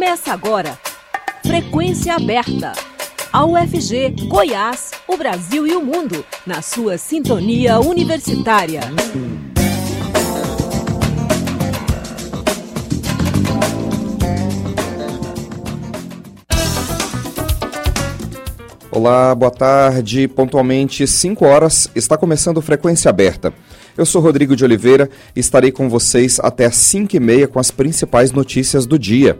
Começa agora. Frequência aberta. A UFG, Goiás, o Brasil e o mundo, na sua sintonia universitária. Olá, boa tarde. Pontualmente 5 horas, está começando Frequência Aberta. Eu sou Rodrigo de Oliveira e estarei com vocês até às 5 e meia com as principais notícias do dia.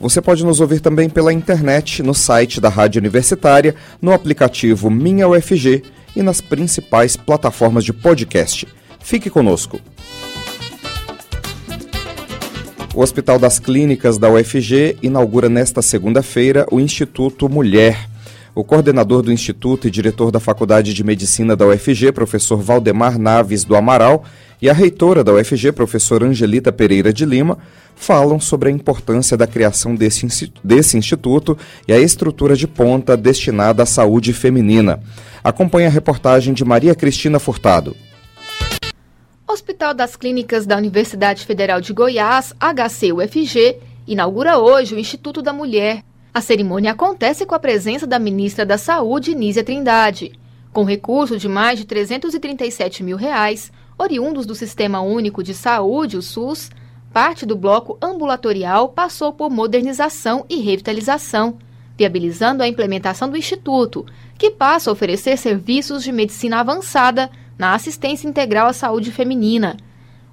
Você pode nos ouvir também pela internet, no site da Rádio Universitária, no aplicativo Minha UFG e nas principais plataformas de podcast. Fique conosco. O Hospital das Clínicas da UFG inaugura nesta segunda-feira o Instituto Mulher. O coordenador do Instituto e diretor da Faculdade de Medicina da UFG, professor Valdemar Naves do Amaral, e a reitora da UFG, professora Angelita Pereira de Lima, falam sobre a importância da criação desse, desse instituto e a estrutura de ponta destinada à saúde feminina. Acompanhe a reportagem de Maria Cristina Furtado. Hospital das Clínicas da Universidade Federal de Goiás, HCUFG, inaugura hoje o Instituto da Mulher, a cerimônia acontece com a presença da ministra da Saúde, Nízia Trindade. Com recurso de mais de 337 mil reais, oriundos do Sistema Único de Saúde, o SUS, parte do bloco ambulatorial passou por modernização e revitalização, viabilizando a implementação do Instituto, que passa a oferecer serviços de medicina avançada na assistência integral à saúde feminina.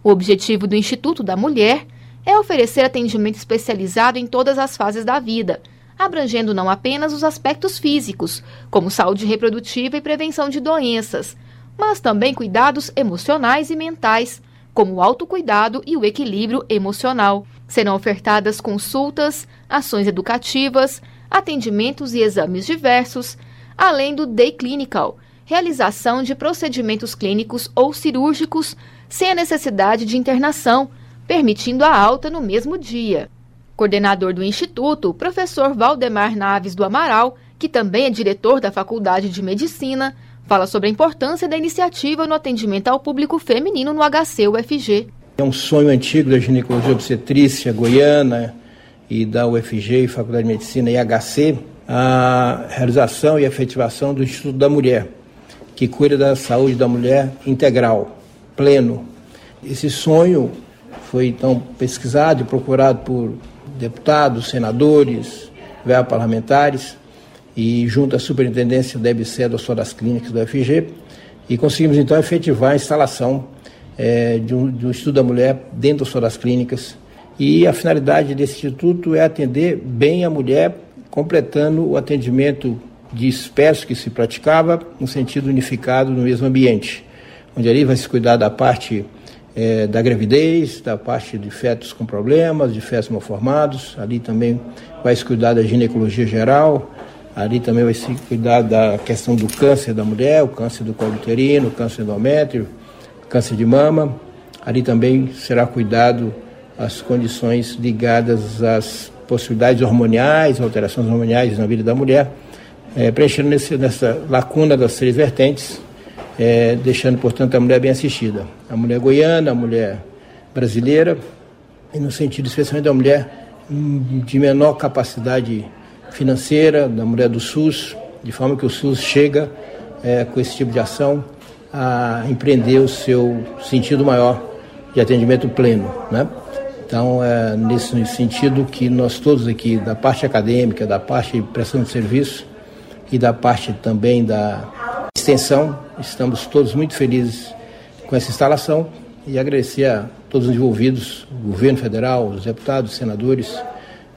O objetivo do Instituto da Mulher é oferecer atendimento especializado em todas as fases da vida – abrangendo não apenas os aspectos físicos, como saúde reprodutiva e prevenção de doenças, mas também cuidados emocionais e mentais, como o autocuidado e o equilíbrio emocional. Serão ofertadas consultas, ações educativas, atendimentos e exames diversos, além do Day Clinical, realização de procedimentos clínicos ou cirúrgicos sem a necessidade de internação, permitindo a alta no mesmo dia. Coordenador do Instituto, professor Valdemar Naves do Amaral, que também é diretor da Faculdade de Medicina, fala sobre a importância da iniciativa no atendimento ao público feminino no HC-UFG. É um sonho antigo da ginecologia obstetrícia goiana e da UFG, Faculdade de Medicina e HC, a realização e efetivação do Instituto da Mulher, que cuida da saúde da mulher integral, pleno. Esse sonho foi então pesquisado e procurado por deputados, senadores, parlamentares, e junto à superintendência da EBC do Hospital das Clínicas do FG, e conseguimos então efetivar a instalação é, de, um, de, um, estudo da mulher dentro do Hospital das Clínicas. E a finalidade desse instituto é atender bem a mulher, completando o atendimento de espécies que se praticava no sentido unificado no mesmo ambiente, onde ali vai se cuidar da parte é, da gravidez, da parte de fetos com problemas, de fetos malformados. Ali também vai se cuidar da ginecologia geral. Ali também vai se cuidar da questão do câncer da mulher, o câncer do colo uterino, câncer endométrio, câncer de mama. Ali também será cuidado as condições ligadas às possibilidades hormoniais, alterações hormoniais na vida da mulher, é, preenchendo nesse, nessa lacuna das três vertentes é, deixando, portanto, a mulher bem assistida. A mulher goiana, a mulher brasileira, e no sentido especialmente da mulher de menor capacidade financeira, da mulher do SUS, de forma que o SUS chega é, com esse tipo de ação a empreender o seu sentido maior de atendimento pleno, né? Então, é nesse sentido que nós todos aqui, da parte acadêmica, da parte de prestação de serviço e da parte também da extensão. Estamos todos muito felizes com essa instalação e agradecer a todos os envolvidos, o governo federal, os deputados, os senadores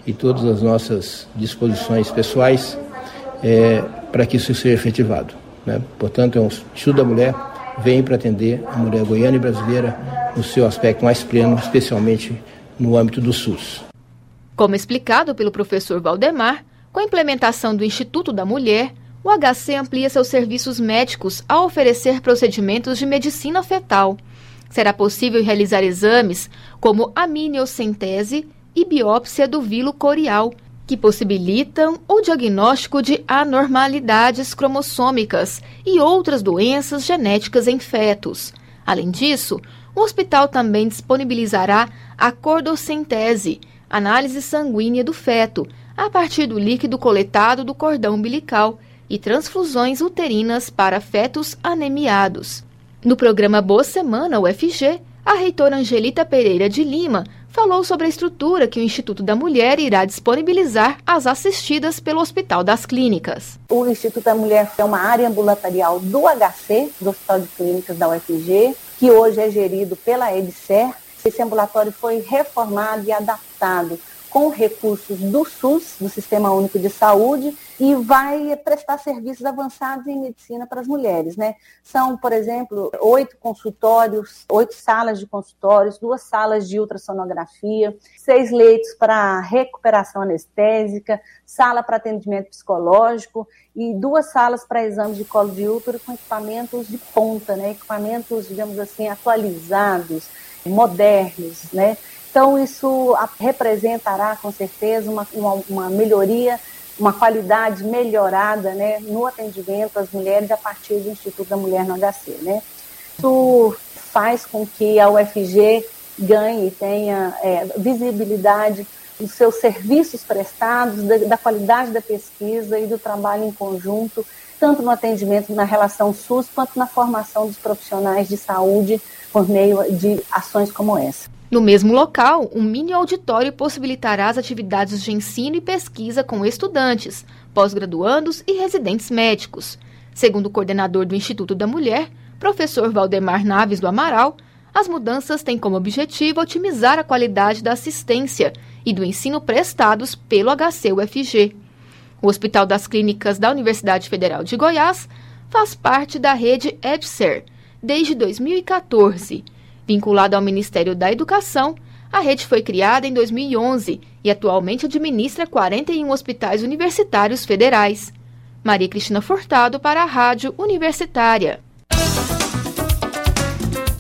e todas as nossas disposições pessoais é, para que isso seja efetivado. Né? Portanto, é um Instituto da Mulher vem para atender a mulher goiana e brasileira no seu aspecto mais pleno, especialmente no âmbito do SUS. Como explicado pelo professor Valdemar, com a implementação do Instituto da Mulher, o HC amplia seus serviços médicos ao oferecer procedimentos de medicina fetal. Será possível realizar exames como amniocentese e biópsia do vilo corial, que possibilitam o diagnóstico de anormalidades cromossômicas e outras doenças genéticas em fetos. Além disso, o hospital também disponibilizará a cordocentese, análise sanguínea do feto, a partir do líquido coletado do cordão umbilical e transfusões uterinas para fetos anemiados. No programa Boa Semana UFG, a reitora Angelita Pereira de Lima falou sobre a estrutura que o Instituto da Mulher irá disponibilizar às assistidas pelo Hospital das Clínicas. O Instituto da Mulher é uma área ambulatorial do HC, do Hospital de Clínicas da UFG, que hoje é gerido pela EBSER. Esse ambulatório foi reformado e adaptado com recursos do SUS, do Sistema Único de Saúde, e vai prestar serviços avançados em medicina para as mulheres. Né? São, por exemplo, oito consultórios, oito salas de consultórios, duas salas de ultrassonografia, seis leitos para recuperação anestésica, sala para atendimento psicológico e duas salas para exames de colo de útero com equipamentos de ponta, né? equipamentos, digamos assim, atualizados, modernos, né? Então, isso representará, com certeza, uma, uma, uma melhoria, uma qualidade melhorada né, no atendimento às mulheres a partir do Instituto da Mulher no HC. Né? Isso faz com que a UFG ganhe e tenha é, visibilidade dos seus serviços prestados, da, da, qualidade da pesquisa e do trabalho em conjunto, tanto no atendimento na relação SUS, quanto na formação dos profissionais de saúde por meio de ações como essa. No mesmo local, um mini auditório possibilitará as atividades de ensino e pesquisa com estudantes, pós-graduandos e residentes médicos. Segundo o coordenador do Instituto da Mulher, professor Valdemar Naves do Amaral, as mudanças têm como objetivo otimizar a qualidade da assistência e do ensino prestados pelo HC-UFG. O Hospital das Clínicas da Universidade Federal de Goiás faz parte da rede EBSER desde 2014 Vinculada ao Ministério da Educação, a rede foi criada em 2011 e atualmente administra 41 hospitais universitários federais. Maria Cristina Furtado para a Rádio Universitária.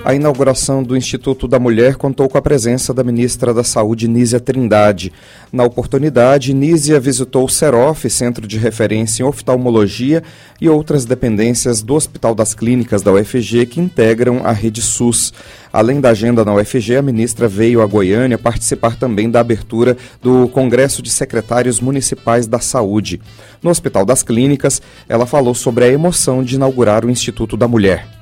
A inauguração do Instituto da Mulher contou com a presença da ministra da Saúde, Nízia Trindade. Na oportunidade, Nízia visitou o SEROF, Centro de Referência em Oftalmologia, e outras dependências do Hospital das Clínicas da UFG que integram a rede SUS. Além da agenda na UFG, a ministra veio a Goiânia participar também da abertura do Congresso de Secretários Municipais da Saúde. No Hospital das Clínicas, ela falou sobre a emoção de inaugurar o Instituto da Mulher.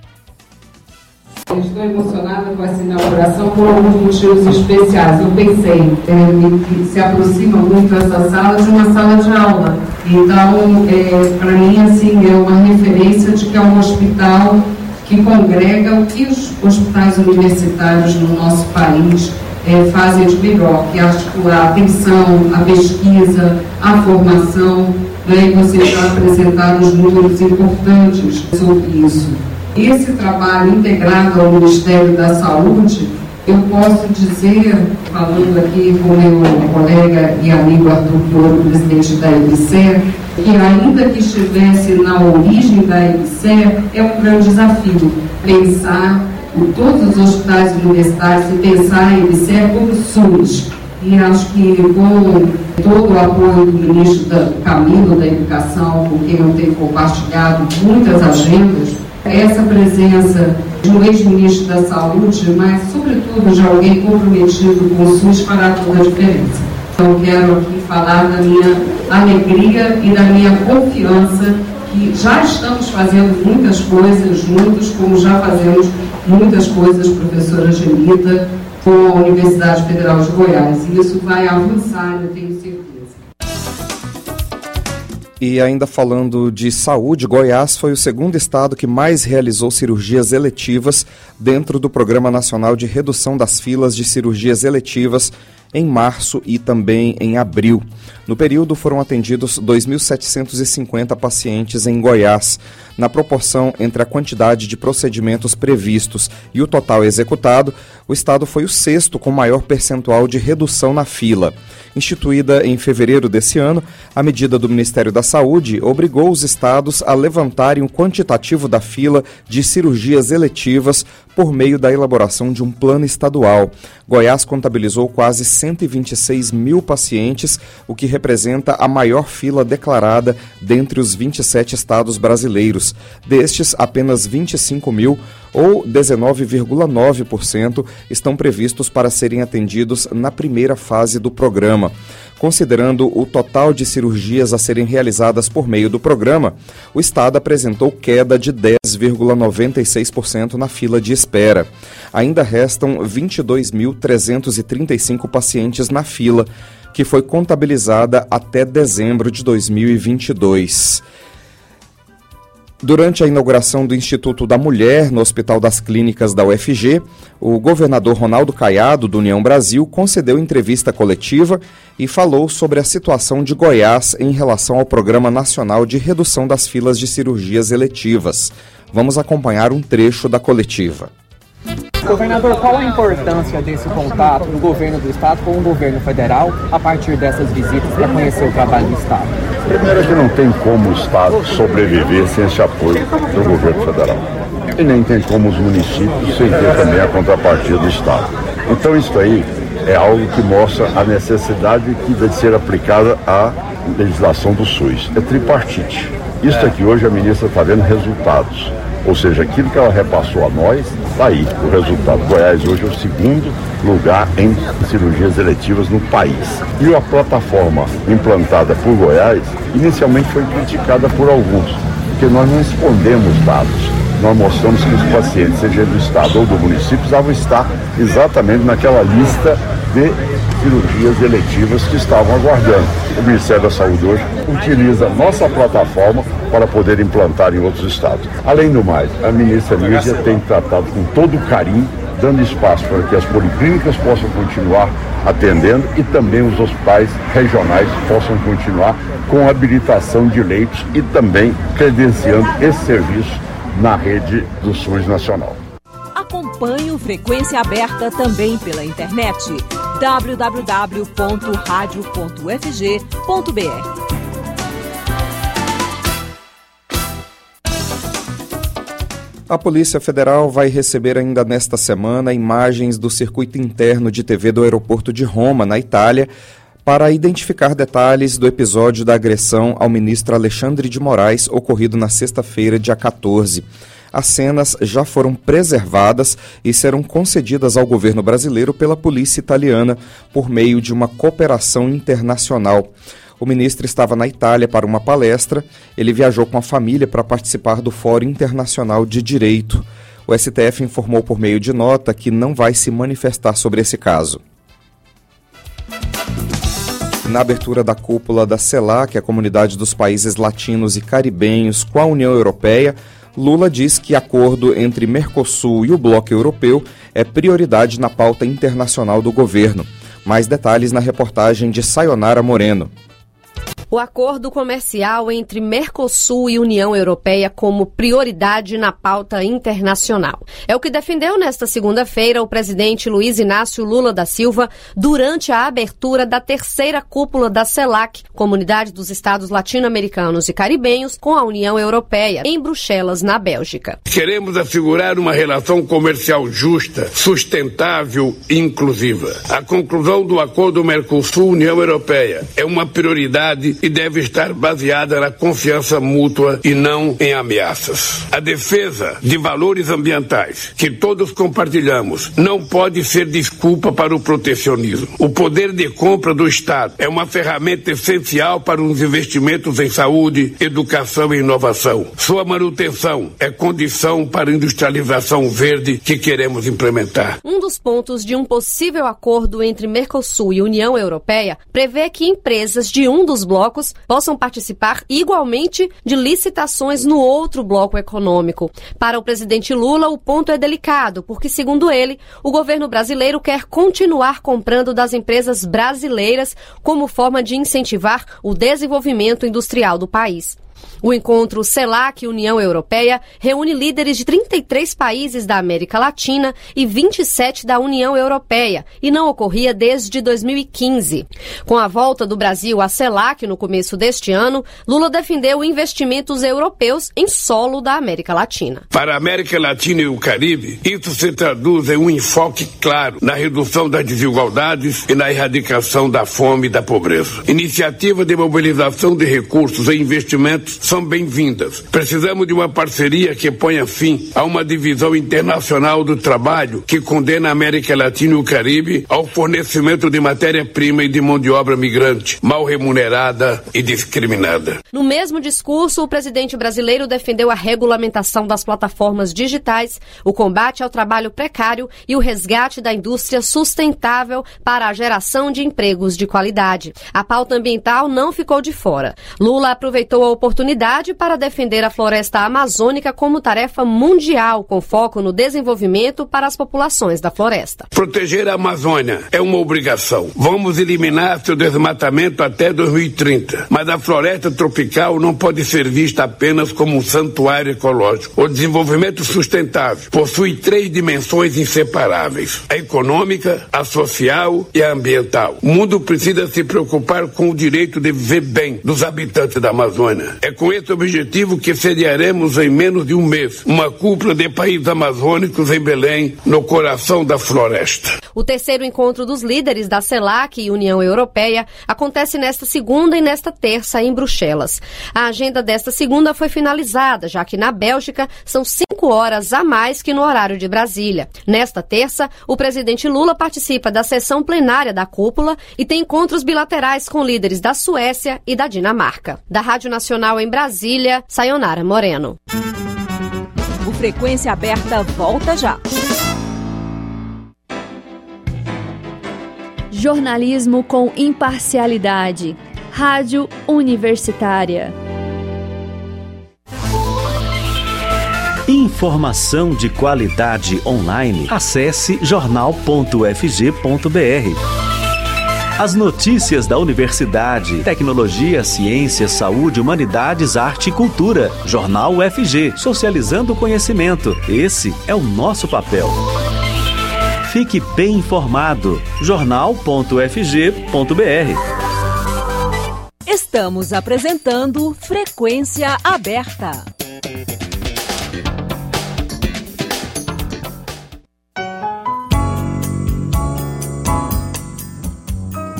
Estou emocionada com essa inauguração por alguns motivos especiais. Eu pensei é, que se aproxima muito essa sala de uma sala de aula. Então, é, para mim, assim, é uma referência de que é um hospital que congrega o que os hospitais universitários no nosso país é, fazem de melhor, que é articular a atenção, a pesquisa, a formação, né, e vocês já apresentaram os números importantes sobre isso esse trabalho integrado ao Ministério da Saúde, eu posso dizer, falando aqui com meu colega e amigo Arthur Pioro, presidente da EBSER, que ainda que estivesse na origem da EBSER, é um grande desafio pensar em todos os hospitais universitários e pensar a EBSER como SUS. E acho que com todo o apoio do ministro Camilo da Educação, com quem eu tenho compartilhado muitas agendas, essa presença de um ex-ministro da Saúde, mas, sobretudo, de alguém comprometido com o SUS fará toda a diferença. Então, quero aqui falar da minha alegria e da minha confiança que já estamos fazendo muitas coisas juntos, como já fazemos muitas coisas, professora Gemita, com a Universidade Federal de Goiás. E isso vai avançar, eu tenho certeza. E ainda falando de saúde, Goiás foi o segundo estado que mais realizou cirurgias eletivas dentro do Programa Nacional de Redução das Filas de Cirurgias Eletivas em março e também em abril. No período foram atendidos 2.750 pacientes em Goiás. Na proporção entre a quantidade de procedimentos previstos e o total executado, o estado foi o sexto com maior percentual de redução na fila. Instituída em fevereiro desse ano, a medida do Ministério da Saúde obrigou os estados a levantarem o quantitativo da fila de cirurgias eletivas por meio da elaboração de um plano estadual. Goiás contabilizou quase 126 mil pacientes, o que representa a maior fila declarada dentre os 27 estados brasileiros. Destes, apenas 25 mil, ou 19,9%, estão previstos para serem atendidos na primeira fase do programa. Considerando o total de cirurgias a serem realizadas por meio do programa, o Estado apresentou queda de 10,96% na fila de espera. Ainda restam 22.335 pacientes na fila, que foi contabilizada até dezembro de 2022. Durante a inauguração do Instituto da Mulher no Hospital das Clínicas da UFG, o governador Ronaldo Caiado, do União Brasil, concedeu entrevista coletiva e falou sobre a situação de Goiás em relação ao Programa Nacional de Redução das Filas de Cirurgias Eletivas. Vamos acompanhar um trecho da coletiva. Governador, qual a importância desse contato do governo do estado com o governo federal a partir dessas visitas para conhecer o trabalho do estado? Primeiro é que não tem como o estado sobreviver sem esse apoio do governo federal. E nem tem como os municípios sem ter também a contrapartida do estado. Então isso aí é algo que mostra a necessidade que deve ser aplicada à legislação do SUS. É tripartite. Isso aqui hoje a ministra está vendo resultados. Ou seja, aquilo que ela repassou a nós, está aí o resultado. Goiás hoje é o segundo lugar em cirurgias eletivas no país. E a plataforma implantada por Goiás, inicialmente foi criticada por alguns, porque nós não escondemos dados. Nós mostramos que os pacientes, seja do estado ou do município, precisavam estar exatamente naquela lista de cirurgias eletivas que estavam aguardando. O Ministério da Saúde hoje utiliza nossa plataforma para poder implantar em outros estados. Além do mais, a ministra Nízia tem tratado com todo carinho, dando espaço para que as policlínicas possam continuar atendendo e também os hospitais regionais possam continuar com habilitação de leitos e também credenciando esse serviço na rede do SUS Nacional. Acompanhe o Frequência Aberta também pela internet www.radio.ufg.br. A Polícia Federal vai receber ainda nesta semana imagens do circuito interno de TV do aeroporto de Roma, na Itália, para identificar detalhes do episódio da agressão ao ministro Alexandre de Moraes ocorrido na sexta-feira, dia 14. As cenas já foram preservadas e serão concedidas ao governo brasileiro pela polícia italiana por meio de uma cooperação internacional. O ministro estava na Itália para uma palestra. Ele viajou com a família para participar do Fórum Internacional de Direito. O STF informou por meio de nota que não vai se manifestar sobre esse caso. Na abertura da cúpula da CELAC, a Comunidade dos Países Latinos e Caribenhos, com a União Europeia, Lula diz que acordo entre Mercosul e o Bloco Europeu é prioridade na pauta internacional do governo. Mais detalhes na reportagem de Sayonara Moreno o acordo comercial entre Mercosul e União Europeia como prioridade na pauta internacional. É o que defendeu nesta segunda-feira o presidente Luiz Inácio Lula da Silva durante a abertura da terceira cúpula da CELAC, Comunidade dos Estados Latino-Americanos e Caribenhos, com a União Europeia, em Bruxelas, na Bélgica. Queremos assegurar uma relação comercial justa, sustentável e inclusiva. A conclusão do acordo Mercosul-União Europeia é uma prioridade e deve estar baseada na confiança mútua e não em ameaças. A defesa de valores ambientais que todos compartilhamos não pode ser desculpa para o protecionismo. O poder de compra do Estado é uma ferramenta essencial para os investimentos em saúde, educação e inovação. Sua manutenção é condição para a industrialização verde que queremos implementar. Um dos pontos de um possível acordo entre Mercosul e União Europeia prevê que empresas de um dos blocos blocos possam participar igualmente de licitações no outro bloco econômico. Para o presidente Lula, o ponto é delicado, porque, segundo ele, o governo brasileiro quer continuar comprando das empresas brasileiras como forma de incentivar o desenvolvimento industrial do país. O encontro CELAC União Europeia reúne líderes de 33 países da América Latina e 27 da União Europeia e não ocorria desde 2015. Com a volta do Brasil à CELAC no começo deste ano, Lula defendeu investimentos europeus em solo da América Latina. Para a América Latina e o Caribe, isso se traduz em um enfoque claro na redução das desigualdades e na erradicação da fome e da pobreza. Iniciativa de mobilização de recursos e investimentos são bem-vindas. Precisamos de uma parceria que ponha fim a uma divisão internacional do trabalho que condena a América Latina e o Caribe ao fornecimento de matéria-prima e de mão de obra migrante, mal remunerada e discriminada. No mesmo discurso, o presidente brasileiro defendeu a regulamentação das plataformas digitais, o combate ao trabalho precário e o resgate da indústria sustentável para a geração de empregos de qualidade. A pauta ambiental não ficou de fora. Lula aproveitou a oportunidade para defender a floresta amazônica como tarefa mundial, com foco no desenvolvimento para as populações da floresta. Proteger a Amazônia é uma obrigação. Vamos eliminar seu desmatamento até 2030. Mas a floresta tropical não pode ser vista apenas como um santuário ecológico. O desenvolvimento sustentável possui três dimensões inseparáveis: a econômica, a social e a ambiental. O mundo precisa se preocupar com o direito de viver bem dos habitantes da Amazônia. É com esse objetivo que sediaremos em menos de um mês uma cúpula de países amazônicos em Belém, no coração da floresta. O terceiro encontro dos líderes da CELAC e União Europeia acontece nesta segunda e nesta terça em Bruxelas. A agenda desta segunda foi finalizada, já que na Bélgica são cinco horas a mais que no horário de Brasília. Nesta terça, o presidente Lula participa da sessão plenária da cúpula e tem encontros bilaterais com líderes da Suécia e da Dinamarca. Da Rádio Nacional em Brasília, Sayonara Moreno. O Frequência Aberta volta já. Jornalismo com imparcialidade. Rádio Universitária. Informação de qualidade online. Acesse jornal.fg.br. As notícias da universidade, tecnologia, ciência, saúde, humanidades, arte e cultura. Jornal UFG, socializando o conhecimento. Esse é o nosso papel. Fique bem informado. jornal.fg.br. Estamos apresentando Frequência Aberta.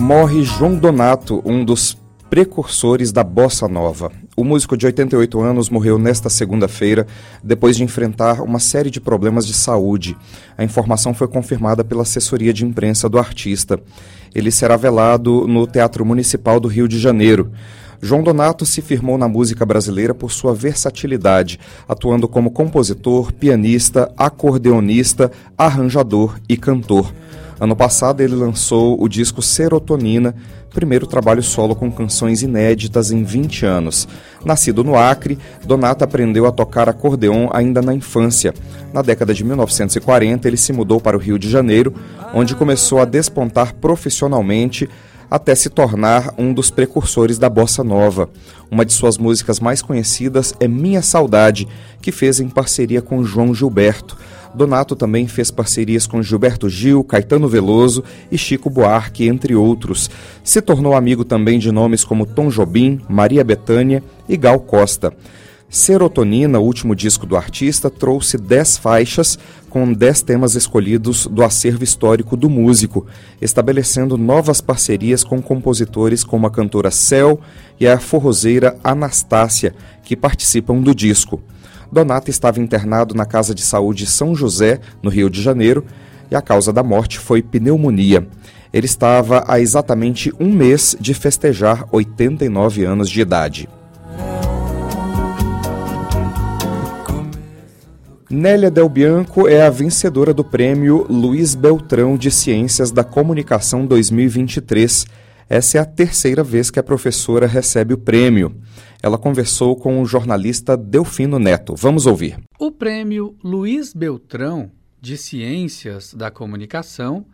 Morre João Donato, um dos precursores da bossa nova. O músico de 88 anos morreu nesta segunda-feira depois de enfrentar uma série de problemas de saúde. A informação foi confirmada pela assessoria de imprensa do artista. Ele será velado no Teatro Municipal do Rio de Janeiro. João Donato se firmou na música brasileira por sua versatilidade, atuando como compositor, pianista, acordeonista, arranjador e cantor. Ano passado, ele lançou o disco Serotonina, primeiro trabalho solo com canções inéditas em 20 anos. Nascido no Acre, Donato aprendeu a tocar acordeon ainda na infância. Na década de 1940, ele se mudou para o Rio de Janeiro, onde começou a despontar profissionalmente até se tornar um dos precursores da bossa nova. Uma de suas músicas mais conhecidas é Minha Saudade, que fez em parceria com João Gilberto. Donato também fez parcerias com Gilberto Gil, Caetano Veloso e Chico Buarque, entre outros. Se tornou amigo também de nomes como Tom Jobim, Maria Bethânia e Gal Costa. Serotonina, o último disco do artista, trouxe 10 faixas com 10 temas escolhidos do acervo histórico do músico, estabelecendo novas parcerias com compositores como a cantora Cel e a forrozeira Anastácia, que participam do disco. Donato estava internado na Casa de Saúde São José, no Rio de Janeiro, e a causa da morte foi pneumonia. Ele estava há exatamente um mês de festejar 89 anos de idade. Nélia Del Bianco é a vencedora do prêmio Luiz Beltrão de Ciências da Comunicação 2023. Essa é a terceira vez que a professora recebe o prêmio. Ela conversou com o jornalista Delfino Neto. Vamos ouvir. O prêmio Luiz Beltrão de Ciências da Comunicação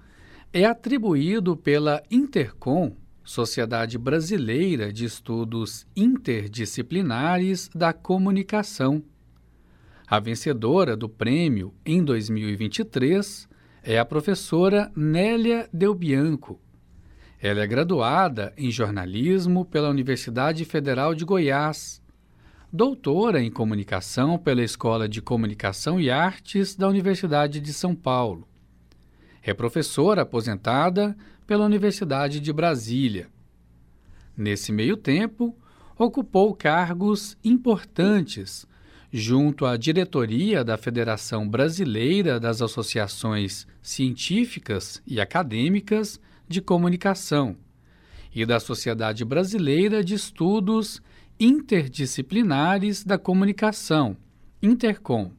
é atribuído pela Intercom Sociedade Brasileira de Estudos Interdisciplinares da Comunicação. A vencedora do prêmio em 2023 é a professora Nélia Del Bianco. Ela é graduada em jornalismo pela Universidade Federal de Goiás, doutora em comunicação pela Escola de Comunicação e Artes da Universidade de São Paulo. É professora aposentada pela Universidade de Brasília. Nesse meio tempo, ocupou cargos importantes junto à diretoria da Federação Brasileira das Associações Científicas e Acadêmicas de Comunicação e da Sociedade Brasileira de Estudos Interdisciplinares da Comunicação, Intercom.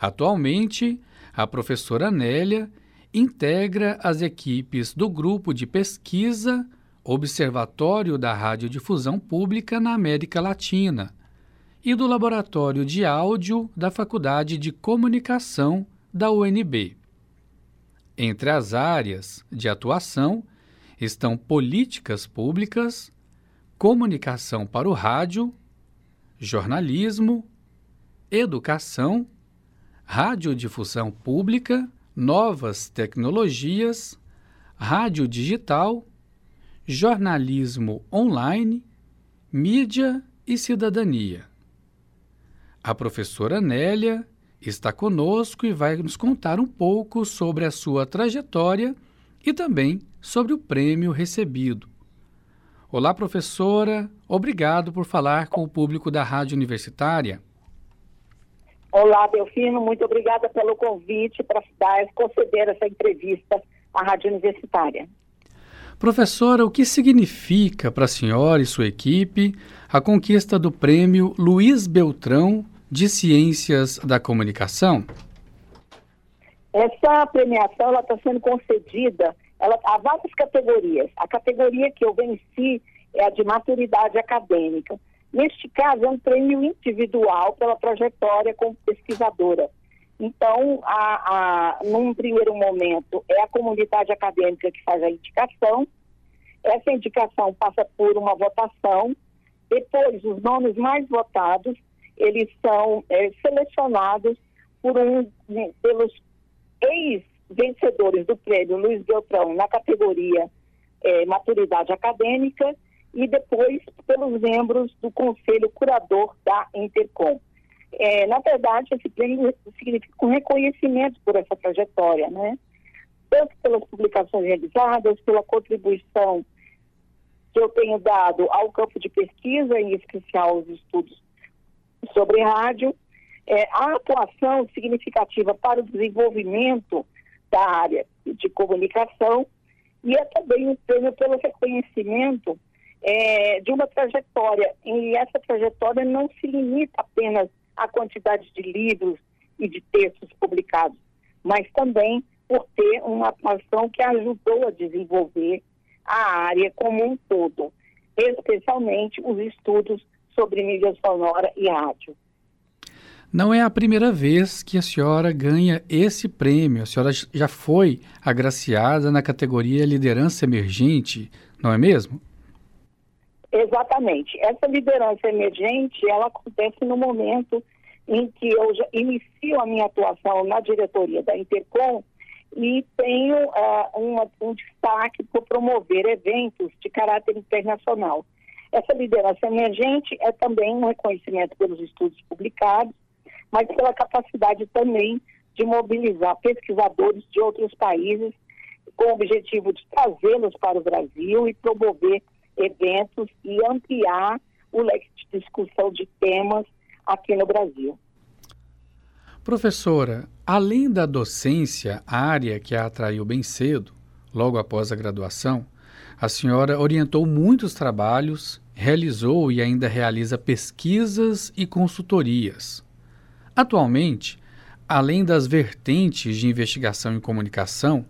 Atualmente, a professora Nélia integra as equipes do Grupo de Pesquisa Observatório da Radiodifusão Pública na América Latina e do Laboratório de Áudio da Faculdade de Comunicação da UNB. Entre as áreas de atuação estão políticas públicas, comunicação para o rádio, jornalismo, educação, radiodifusão pública, novas tecnologias, rádio digital, jornalismo online, mídia e cidadania. A professora Nélia está conosco e vai nos contar um pouco sobre a sua trajetória e também sobre o prêmio recebido. Olá, professora. Obrigado por falar com o público da Rádio Universitária. Olá, Delfino. Muito obrigada pelo convite para conceder essa entrevista à Rádio Universitária. Professora, o que significa para a senhora e sua equipe a conquista do prêmio Luiz Beltrão de Ciências da Comunicação? Essa premiação está sendo concedida ela, há várias categorias. A categoria que eu venci é a de maturidade acadêmica. Neste caso, é um prêmio individual pela trajetória como pesquisadora. Então, a, a, num primeiro momento, é a comunidade acadêmica que faz a indicação. Essa indicação passa por uma votação. Depois, os nomes mais votados, eles são é, selecionados por um, pelos ex vencedores do prêmio Luiz Beltrão na categoria é, Maturidade Acadêmica e depois pelos membros do Conselho Curador da Intercom. É, na verdade, esse prêmio significa um reconhecimento por essa trajetória, né? Tanto pelas publicações realizadas, pela contribuição que eu tenho dado ao campo de pesquisa, em especial os estudos sobre rádio, é, a atuação significativa para o desenvolvimento da área de comunicação e é também um prêmio pelo reconhecimento é, de uma trajetória. E essa trajetória não se limita apenas à quantidade de livros e de textos publicados, mas também por ter uma atuação que ajudou a desenvolver a área como um todo, especialmente os estudos sobre mídia sonora e rádio. Não é a primeira vez que a senhora ganha esse prêmio. A senhora já foi agraciada na categoria Liderança Emergente, não é mesmo? Exatamente. Essa liderança emergente, ela acontece no momento em que eu já inicio a minha atuação na diretoria da Intercom e tenho uh, uma, um destaque por promover eventos de caráter internacional. Essa liderança emergente é também um reconhecimento pelos estudos publicados mas pela capacidade também de mobilizar pesquisadores de outros países com o objetivo de trazê-los para o Brasil e promover eventos e ampliar o leque de discussão de temas aqui no Brasil. Professora, além da docência, área que a atraiu bem cedo, logo após a graduação, a senhora orientou muitos trabalhos, realizou e ainda realiza pesquisas e consultorias. Atualmente, além das vertentes de investigação e comunicação,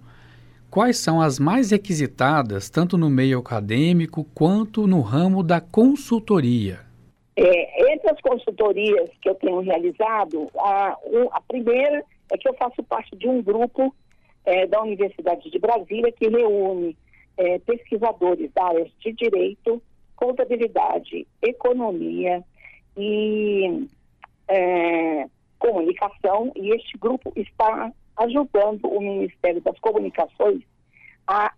quais são as mais requisitadas, tanto no meio acadêmico quanto no ramo da consultoria? É, entre as consultorias que eu tenho realizado, a, a primeira é que eu faço parte de um grupo é, da Universidade de Brasília que reúne é, pesquisadores da área de direito, contabilidade, economia e é, comunicação, e este grupo está ajudando o Ministério das Comunicações a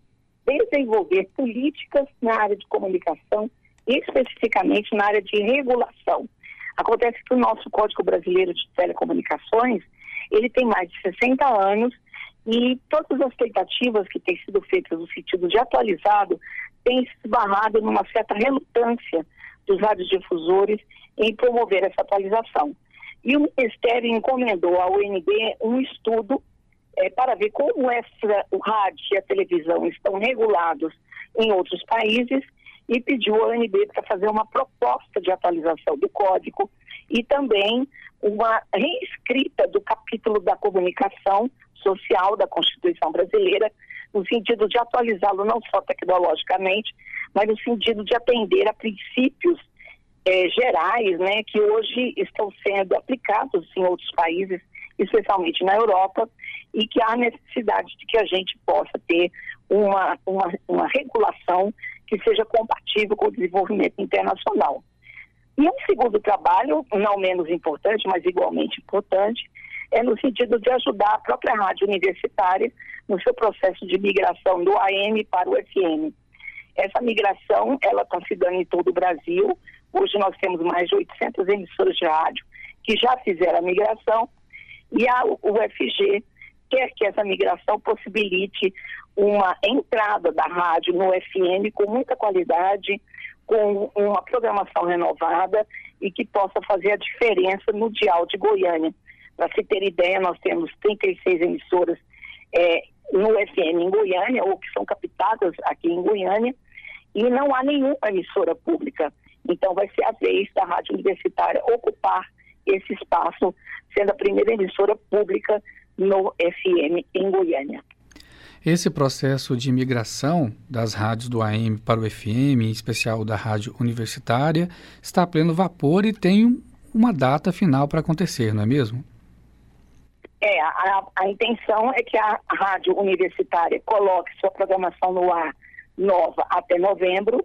desenvolver políticas na área de comunicação, especificamente na área de regulação. Acontece que o nosso Código Brasileiro de Telecomunicações, ele tem mais de 60 anos e todas as tentativas que têm sido feitas no sentido de atualizado têm se esbarrado numa certa relutância dos radiodifusores em promover essa atualização. E o Ministério encomendou à UNB um estudo é, para ver como essa, o rádio e a televisão estão regulados em outros países e pediu à UNB para fazer uma proposta de atualização do código e também uma reescrita do capítulo da comunicação social da Constituição Brasileira, no sentido de atualizá-lo não só tecnologicamente, mas no sentido de atender a princípios eh, gerais, né, que hoje estão sendo aplicados em outros países, especialmente na Europa, e que há necessidade de que a gente possa ter uma, uma, uma regulação que seja compatível com o desenvolvimento internacional. E um segundo trabalho, não menos importante, mas igualmente importante, é no sentido de ajudar a própria rádio universitária no seu processo de migração do AM para o FM. Essa migração, ela está se dando em todo o Brasil. Hoje nós temos mais de 800 emissoras de rádio que já fizeram a migração e a UFG quer que essa migração possibilite uma entrada da rádio no FM com muita qualidade, com uma programação renovada e que possa fazer a diferença no dial de Goiânia. Para se ter ideia, nós temos 36 emissoras é, no FM em Goiânia, ou que são captadas aqui em Goiânia, e não há nenhuma emissora pública. Então vai ser a vez da Rádio Universitária ocupar esse espaço, sendo a primeira emissora pública no FM em Goiânia. Esse processo de migração das rádios do AM para o FM, em especial da rádio universitária, está a pleno vapor e tem uma data final para acontecer, não é mesmo? É, a, a intenção é que a rádio universitária coloque sua programação no ar nova até novembro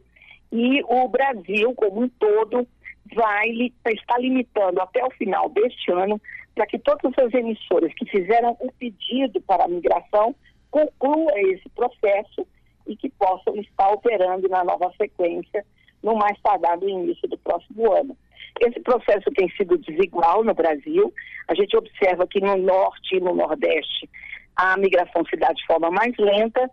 e o Brasil como um todo vai estar limitando até o final deste ano para que todas as emissoras que fizeram o pedido para a migração conclua esse processo e que possam estar operando na nova sequência no mais tardar do início do próximo ano. Esse processo tem sido desigual no Brasil. A gente observa que no norte e no nordeste a migração se dá de forma mais lenta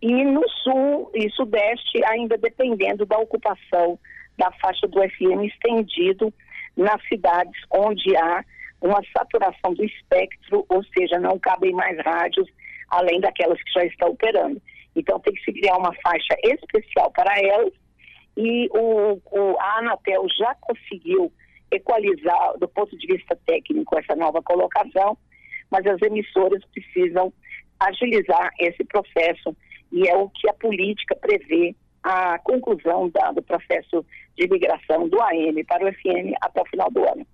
e no sul e sudeste ainda dependendo da ocupação da faixa do FM estendido nas cidades onde há uma saturação do espectro, ou seja, não cabem mais rádios além daquelas que já estão operando. Então tem que se criar uma faixa especial para elas e o, o, a Anatel já conseguiu equalizar do ponto de vista técnico essa nova colocação, mas as emissoras precisam agilizar esse processo e é o que a política prevê a conclusão da, do processo de migração do AM para o FM até o final do ano.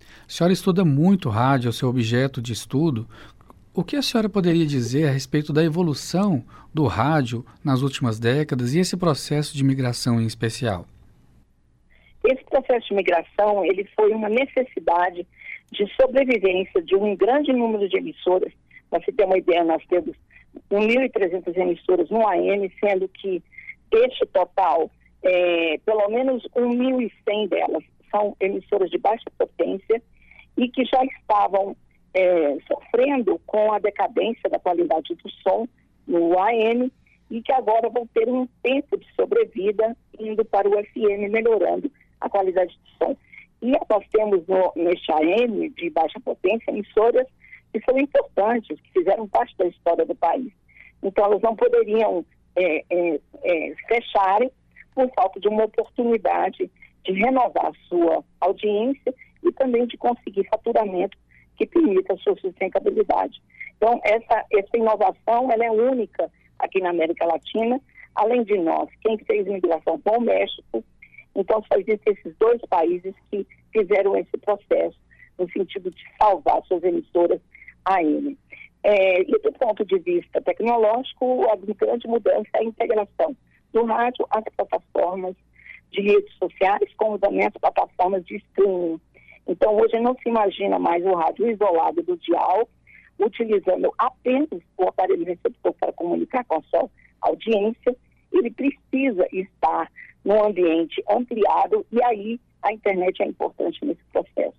A senhora estuda muito rádio, é seu objeto de estudo. O que a senhora poderia dizer a respeito da evolução do rádio nas últimas décadas e esse processo de migração em especial? Esse processo de migração ele foi uma necessidade de sobrevivência de um grande número de emissoras. Para se ter uma ideia, nós temos 1.300 emissoras no AM, sendo que este total, é, pelo menos 1.100 delas são emissoras de baixa potência e que já estavam é, sofrendo com a decadência da qualidade do som no AM e que agora vão ter um tempo de sobrevida indo para o FM, melhorando a qualidade do som. E nós temos no, neste AM de baixa potência emissoras que são importantes, que fizeram parte da história do país. Então elas não poderiam é, é, é, fecharem por falta de uma oportunidade de renovar a sua audiência e também de conseguir faturamento que permita a sua sustentabilidade. Então, essa, essa inovação ela é única aqui na América Latina, além de nós. Quem fez migração com o México, então só existem esses dois países que fizeram esse processo no sentido de salvar suas emissoras AM. É, e do ponto de vista tecnológico, a grande mudança é a integração do rádio às plataformas de redes sociais, como também as plataformas de streaming. Então, hoje não se imagina mais o rádio isolado do dial, utilizando apenas o aparelho receptor para comunicar com a sua audiência, ele precisa estar num ambiente ampliado e aí a internet é importante nesse processo,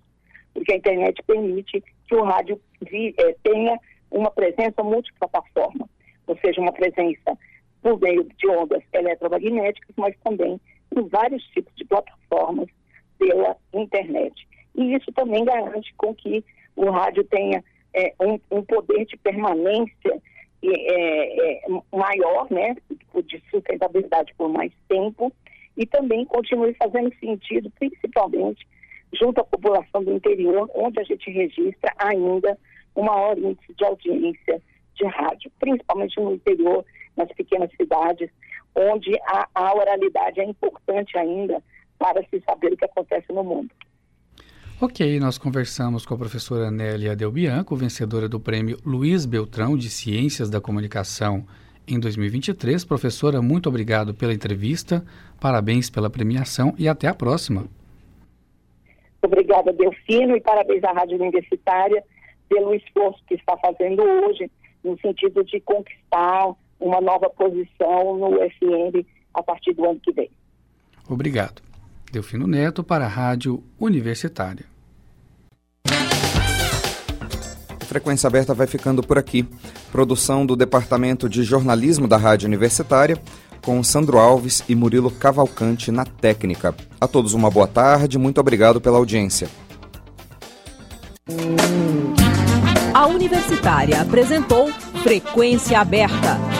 porque a internet permite que o rádio é, tenha uma presença multiplataforma, ou seja, uma presença por meio de ondas eletromagnéticas, mas também em vários tipos de plataformas pela internet. E isso também garante com que o rádio tenha é, um, um, poder de permanência é, é, maior, né, de sustentabilidade por mais tempo, e também continue fazendo sentido, principalmente junto à população do interior, onde a gente registra ainda um maior índice de audiência de rádio, principalmente no interior, nas pequenas cidades, onde a, a oralidade é importante ainda para se saber o que acontece no mundo. Ok, nós conversamos com a professora Nélia Del Bianco, vencedora do prêmio Luiz Beltrão de Ciências da Comunicação em 2023. Professora, muito obrigado pela entrevista, parabéns pela premiação e até a próxima. Obrigada, Delfino, e parabéns à Rádio Universitária pelo esforço que está fazendo hoje, no sentido de conquistar uma nova posição no FM a partir do ano que vem. Obrigado. Delfino Neto para a Rádio Universitária. Frequência Aberta vai ficando por aqui. Produção do Departamento de Jornalismo da Rádio Universitária, com Sandro Alves e Murilo Cavalcante na técnica. A todos uma boa tarde, muito obrigado pela audiência. A Universitária apresentou Frequência Aberta.